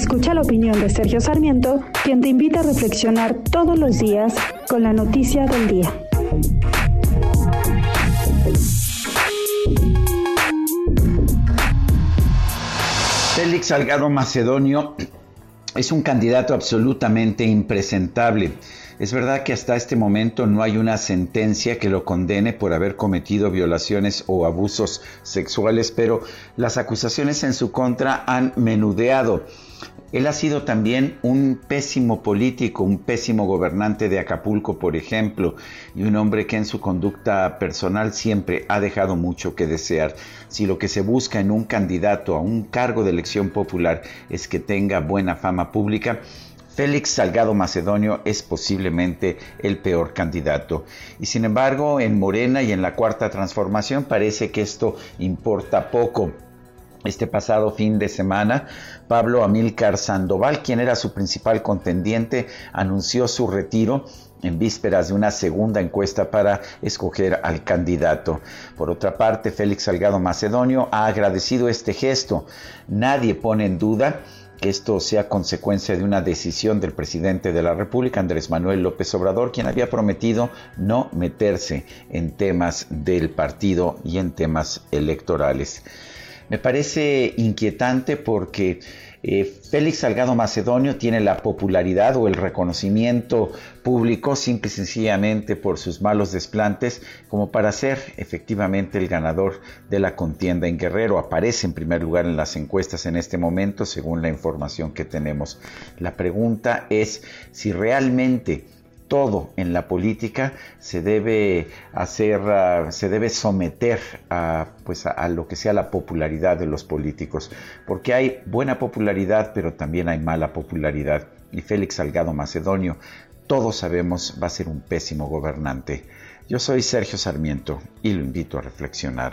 Escucha la opinión de Sergio Sarmiento, quien te invita a reflexionar todos los días con la noticia del día. Félix Salgado Macedonio es un candidato absolutamente impresentable. Es verdad que hasta este momento no hay una sentencia que lo condene por haber cometido violaciones o abusos sexuales, pero las acusaciones en su contra han menudeado. Él ha sido también un pésimo político, un pésimo gobernante de Acapulco, por ejemplo, y un hombre que en su conducta personal siempre ha dejado mucho que desear. Si lo que se busca en un candidato a un cargo de elección popular es que tenga buena fama pública, Félix Salgado Macedonio es posiblemente el peor candidato. Y sin embargo, en Morena y en la Cuarta Transformación parece que esto importa poco. Este pasado fin de semana, Pablo Amílcar Sandoval, quien era su principal contendiente, anunció su retiro en vísperas de una segunda encuesta para escoger al candidato. Por otra parte, Félix Salgado Macedonio ha agradecido este gesto. Nadie pone en duda esto sea consecuencia de una decisión del presidente de la República, Andrés Manuel López Obrador, quien había prometido no meterse en temas del partido y en temas electorales. Me parece inquietante porque eh, Félix Salgado Macedonio tiene la popularidad o el reconocimiento público simple y sencillamente por sus malos desplantes como para ser efectivamente el ganador de la contienda en Guerrero. Aparece en primer lugar en las encuestas en este momento según la información que tenemos. La pregunta es si realmente todo en la política se debe hacer, uh, se debe someter a, pues a, a, lo que sea la popularidad de los políticos, porque hay buena popularidad, pero también hay mala popularidad. Y Félix Salgado Macedonio, todos sabemos, va a ser un pésimo gobernante. Yo soy Sergio Sarmiento y lo invito a reflexionar.